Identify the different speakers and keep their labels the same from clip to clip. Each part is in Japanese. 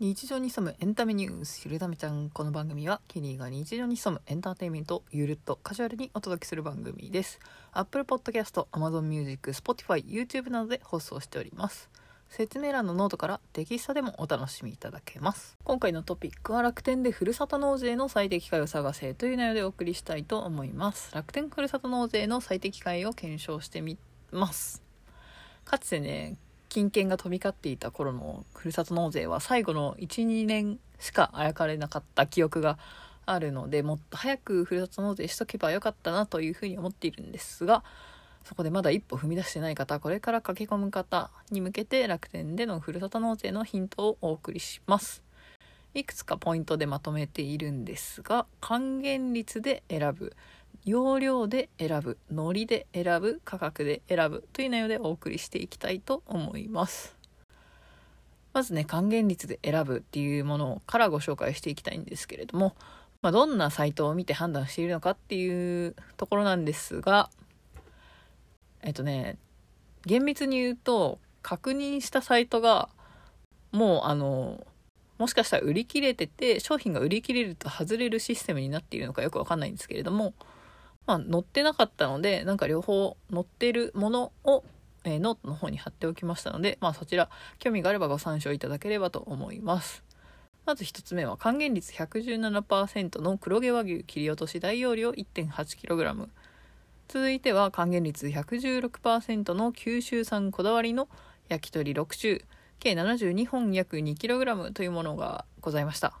Speaker 1: 日常に潜むエンタメニュース、ゆるためちゃん。この番組は、ケリーが日常に潜むエンターテインメントをゆるっとカジュアルにお届けする番組です。Apple Podcast、Amazon Music、Spotify、YouTube などで放送しております。説明欄のノートからテキストでもお楽しみいただけます。今回のトピックは楽天でふるさと納税の最適解を探せという内容でお送りしたいと思います。楽天ふるさと納税の最適解を検証してみます。かつてね、金券が飛び交っていた頃のふるさと納税は最後の12年しかあやかれなかった記憶があるのでもっと早くふるさと納税しとけばよかったなというふうに思っているんですがそこでまだ一歩踏み出してない方これから駆け込む方に向けて楽天でのふるさと納税のヒントをお送りします。いくつかポイントでまとめているんですが還元率で選ぶ容量で選ぶノリで選ぶ価格で選ぶという内容でお送りしていきたいと思います。まずね還元率で選ぶっていうものからご紹介していきたいんですけれども、まあ、どんなサイトを見て判断しているのかっていうところなんですがえっとね厳密に言うと確認したサイトがもうあのもしかしたら売り切れてて商品が売り切れると外れるシステムになっているのかよくわかんないんですけれどもまあ、載ってなかったので、なんか両方載ってるものを、えーノートの方に貼っておきましたので、まあそちら、興味があればご参照いただければと思います。まず一つ目は、還元率117%の黒毛和牛切り落とし大容量 1.8kg。続いては、還元率116%の九州産こだわりの焼き鳥6種、計72本約 2kg というものがございました。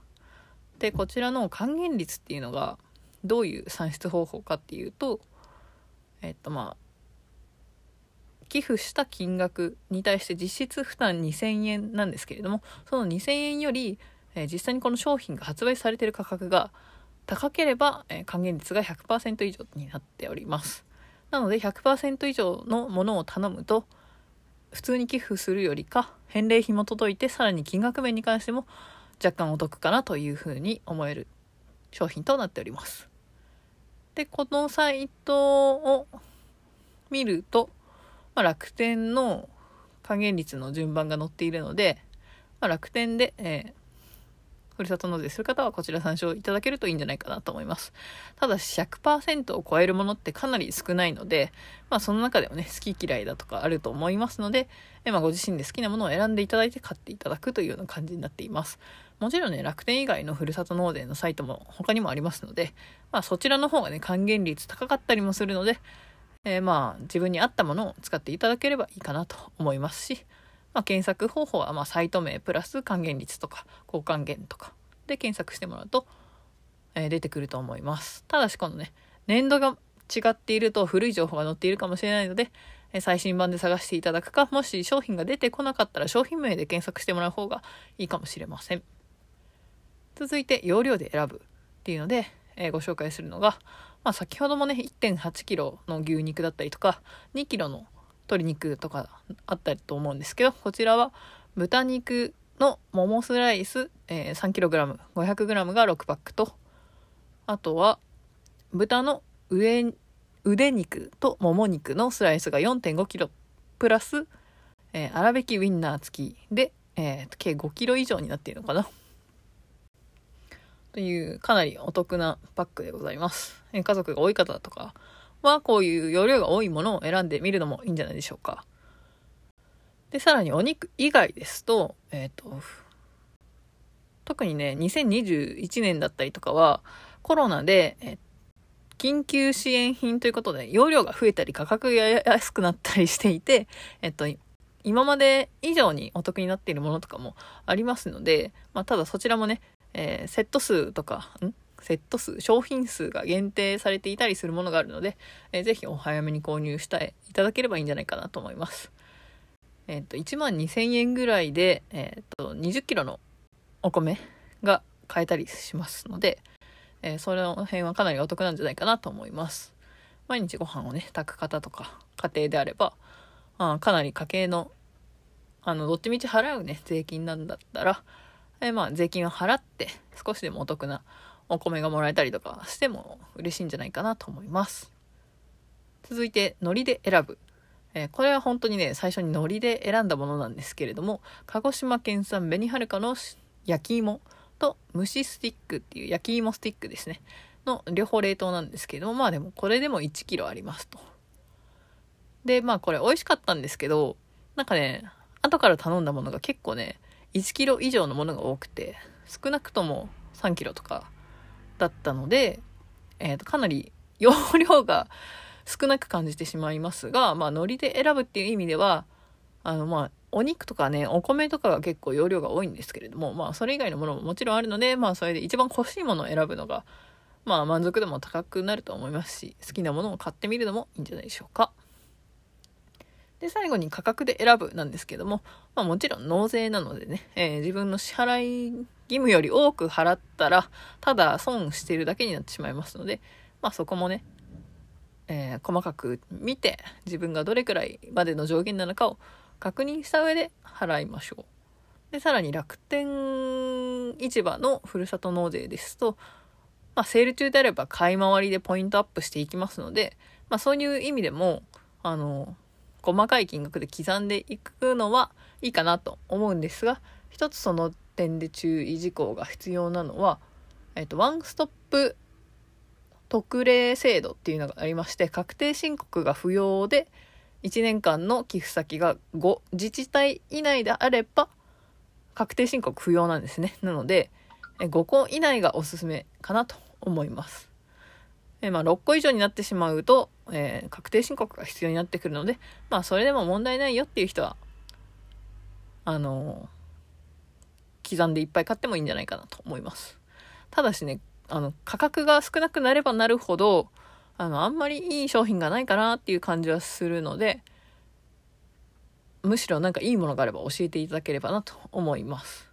Speaker 1: で、こちらの還元率っていうのが、どういう算出方法かっていうとえっとまあ寄付した金額に対して実質負担2000円なんですけれどもその2000円より、えー実際にこの商品が発売されている価格が高ければ、えー還元率が100%以上になっております。なので100%以上のものを頼むと普通に寄付するよりか返礼品も届いてさらに金額面に関しても若干お得かなというふうに思える商品となっております。で、このサイトを見ると、まあ、楽天の還元率の順番が載っているので、まあ、楽天で、えーふるさと納税する方はこちら参照いただけるといいんじゃないかなと思います。ただし100%を超えるものってかなり少ないので、まあその中でもね、好き嫌いだとかあると思いますので、えまあご自身で好きなものを選んでいただいて買っていただくというような感じになっています。もちろんね、楽天以外のふるさと納税のサイトも他にもありますので、まあそちらの方がね、還元率高かったりもするので、えーまあ自分に合ったものを使っていただければいいかなと思いますし、まあ、検索方法はまサイト名プラス還元率とか高還元とかで検索してもらうと、えー出てくると思います。ただしこのね、年度が違っていると古い情報が載っているかもしれないので、え最新版で探していただくか、もし商品が出てこなかったら商品名で検索してもらう方がいいかもしれません。続いて容量で選ぶっていうので、えーご紹介するのが、まあ、先ほどもね 1.8kg の牛肉だったりとか 2kg の鶏肉とかあったりと思うんですけどこちらは豚肉のももスライス、えー、3kg500g が6パックと。あとは豚の上腕肉ともも肉のスライスが 4.5kg プラス、えー粗挽きウインナー付きで、えー計 5kg 以上になっているのかな。というかなりお得なパックでございます。え家族が多い方とかはこういう容量が多いものを選んでみるのもいいんじゃないでしょうか。で、さらにお肉以外ですと、えっ、と、特にね、2021年だったりとかはコロナで、え緊急支援品ということで容量が増えたり価格が安くなったりしていて、えっと、今まで以上にお得になっているものとかもありますので、まあ、ただそちらもね、えーセット数とか、んセット数、商品数が限定されていたりするものがあるので、えーぜひお早めに購入していただければいいんじゃないかなと思います。えっ、と、1万2000円ぐらいで、えっ、と、20キロのお米が買えたりしますので、えーその辺はかなりお得なんじゃないかなと思います。毎日ご飯をね、炊く方とか、家庭であれば、あかなり家計の、あの、どっちみち払うね、税金なんだったら、えーまあ、税金を払って少しでもお得なお米がもらえたりとかしても嬉しいんじゃないかなと思います。続いて、海苔で選ぶ。えーこれは本当にね、最初に海苔で選んだものなんですけれども、鹿児島県産紅はるかの焼き芋と蒸しスティックっていう焼き芋スティックですねの両方冷凍なんですけどもまあでもこれでも1 k g ありますとでまあこれ美味しかったんですけどなんかね後から頼んだものが結構ね1 k g 以上のものが多くて少なくとも3 k g とかだったので、えー、とかなり容量が少なく感じてしまいますが、まあ、海苔で選ぶっていう意味ではあのまあお肉とかねお米とかが結構容量が多いんですけれどもまあそれ以外のものももちろんあるのでまあそれで一番欲しいものを選ぶのがまあ満足度も高くなると思いますし好きなものを買ってみるのもいいんじゃないでしょうか。で、最後に価格で選ぶなんですけども、まあもちろん納税なのでね、えー、自分の支払い義務より多く払ったら、ただ損してるだけになってしまいますので、まあそこもね、えー、細かく見て、自分がどれくらいまでの上限なのかを確認した上で払いましょう。で、さらに楽天市場のふるさと納税ですと、まあ、セール中であれば買い回りでポイントアップしていきますので、まあ、そういう意味でも、あの、細かい金額で刻んでいくのはいいかなと思うんですが一つその点で注意事項が必要なのは、えっと、ワンストップ特例制度っていうのがありまして確定申告が不要で1年間の寄付先が5自治体以内であれば確定申告不要なんですね。なので5個以内がおすすめかなと思います。えまあ、6個以上になってしまうと、えー、確定申告が必要になってくるので、まあ、それでも問題ないよっていう人は、あのー、刻んでいっぱい買ってもいいんじゃないかなと思います。ただしね、あの、価格が少なくなればなるほど、あの、あんまりいい商品がないかなっていう感じはするので、むしろなんかいいものがあれば教えていただければなと思います。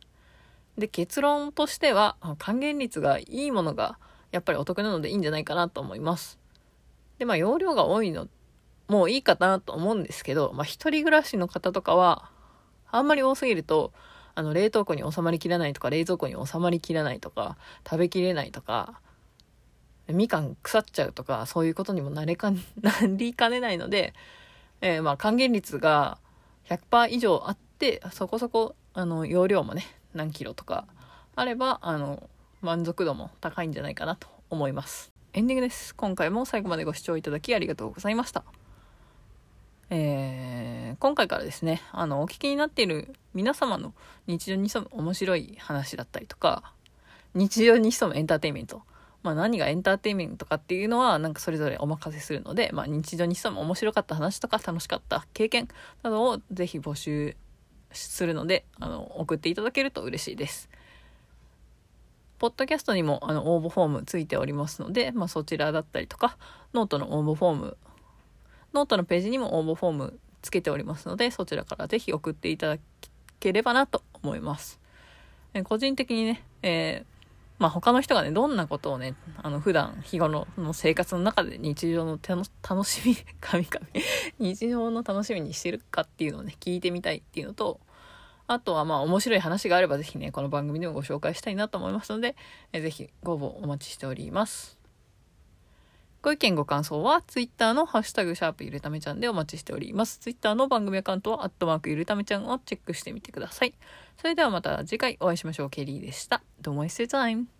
Speaker 1: で、結論としては、還元率がいいものがやっぱりお得なのでいいんじゃないかなと思います。で、まあ容量が多いのもういいかなと思うんですけど、まあ一人暮らしの方とかは、あんまり多すぎると、あの冷凍庫に収まりきらないとか冷蔵庫に収まりきらないとか食べきれないとかみかん腐っちゃうとかそういうことにもなれか なりかねないので、えー、まあ還元率が100%以上あってそこそこあの容量もね何キロとかあればあの満足度も高いんじゃないかなと思います。エンディングです。今回も最後までご視聴いただきありがとうございました。えー、今回からですねあのお聞きになっている皆様の日常に潜む面白い話だったりとか日常に潜むエンターテインメントまあ、何がエンターテインメントかっていうのはなんかそれぞれお任せするので、まあ、日常に潜む面白かった話とか楽しかった経験などをぜひ募集するのであの送っていただけると嬉しいです。ポッドキャストにもあの応募フォームついておりますので、まあ、そちらだったりとか、ノートの応募フォーム、ノートのページにも応募フォームつけておりますので、そちらからぜひ送っていただければなと思います。え個人的にね、えー、まあ他の人がね、どんなことをね、あの普段日頃の生活の中で日常の楽しみ、神々、日常の楽しみにしてるかっていうのをね、聞いてみたいっていうのと、あとはまあ面白い話があればぜひね、この番組でもご紹介したいなと思いますので、えぜひご応募お待ちしております。ご意見ご感想は Twitter のハッシュタグシャープゆるためちゃんでお待ちしております。Twitter の番組アカウントはアットマークゆるためちゃんをチェックしてみてください。それではまた次回お会いしましょう。ケリーでした。どうも It's time!